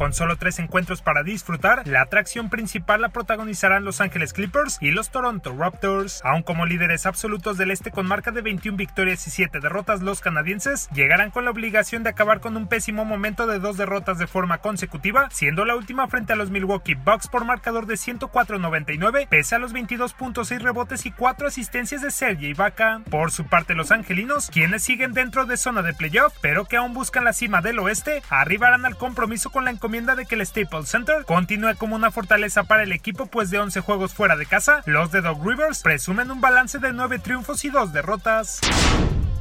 Con solo tres encuentros para disfrutar, la atracción principal la protagonizarán Los Ángeles Clippers y los Toronto Raptors. Aún como líderes absolutos del este con marca de 21 victorias y 7 derrotas, los canadienses llegarán con la obligación de acabar con un pésimo momento de dos derrotas de forma consecutiva, siendo la última frente a los Milwaukee Bucks por marcador de 104-99, pese a los 22.6 rebotes y 4 asistencias de Sergei Ibaka. Por su parte, los angelinos, quienes siguen dentro de zona de playoff, pero que aún buscan la cima del oeste, arribarán al compromiso con la encomienda de que el Staples Center continúe como una fortaleza para el equipo, pues de 11 juegos fuera de casa, los de Dog Rivers presumen un balance de 9 triunfos y 2 derrotas.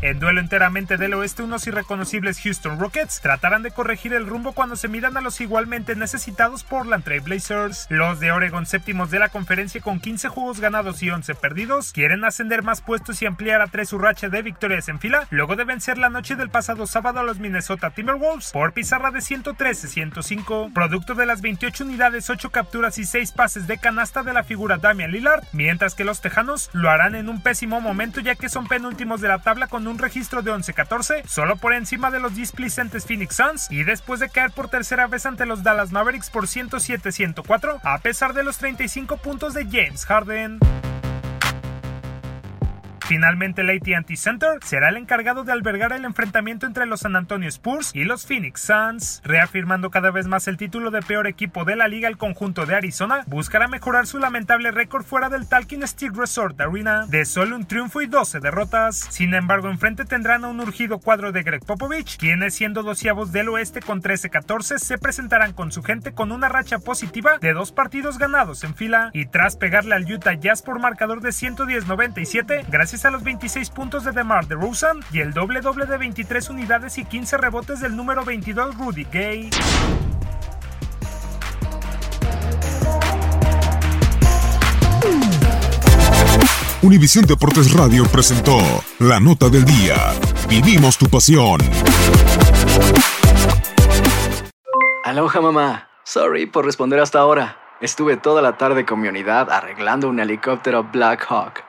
En duelo enteramente del oeste, unos irreconocibles Houston Rockets tratarán de corregir el rumbo cuando se miran a los igualmente necesitados Portland Trail Blazers. Los de Oregon séptimos de la conferencia con 15 juegos ganados y 11 perdidos quieren ascender más puestos y ampliar a tres su racha de victorias en fila luego de vencer la noche del pasado sábado a los Minnesota Timberwolves por pizarra de 113-105, producto de las 28 unidades, 8 capturas y 6 pases de canasta de la figura Damian Lillard, mientras que los Tejanos lo harán en un pésimo momento ya que son penúltimos de la tabla con un registro de 11-14, solo por encima de los displicentes Phoenix Suns y después de caer por tercera vez ante los Dallas Mavericks por 107-104, a pesar de los 35 puntos de James Harden. Finalmente, el AT&T Center será el encargado de albergar el enfrentamiento entre los San Antonio Spurs y los Phoenix Suns, reafirmando cada vez más el título de peor equipo de la liga. El conjunto de Arizona buscará mejorar su lamentable récord fuera del Talking Steel Resort Arena de solo un triunfo y 12 derrotas. Sin embargo, enfrente tendrán a un urgido cuadro de Greg Popovich, quienes siendo doceavos del oeste con 13-14 se presentarán con su gente con una racha positiva de dos partidos ganados en fila y tras pegarle al Utah Jazz por marcador de 110-97 gracias a los 26 puntos de DeMar DeRozan y el doble doble de 23 unidades y 15 rebotes del número 22 Rudy Gay. Univisión Deportes Radio presentó La Nota del Día. Vivimos tu pasión. Aloha mamá. Sorry por responder hasta ahora. Estuve toda la tarde con mi unidad arreglando un helicóptero Black Hawk.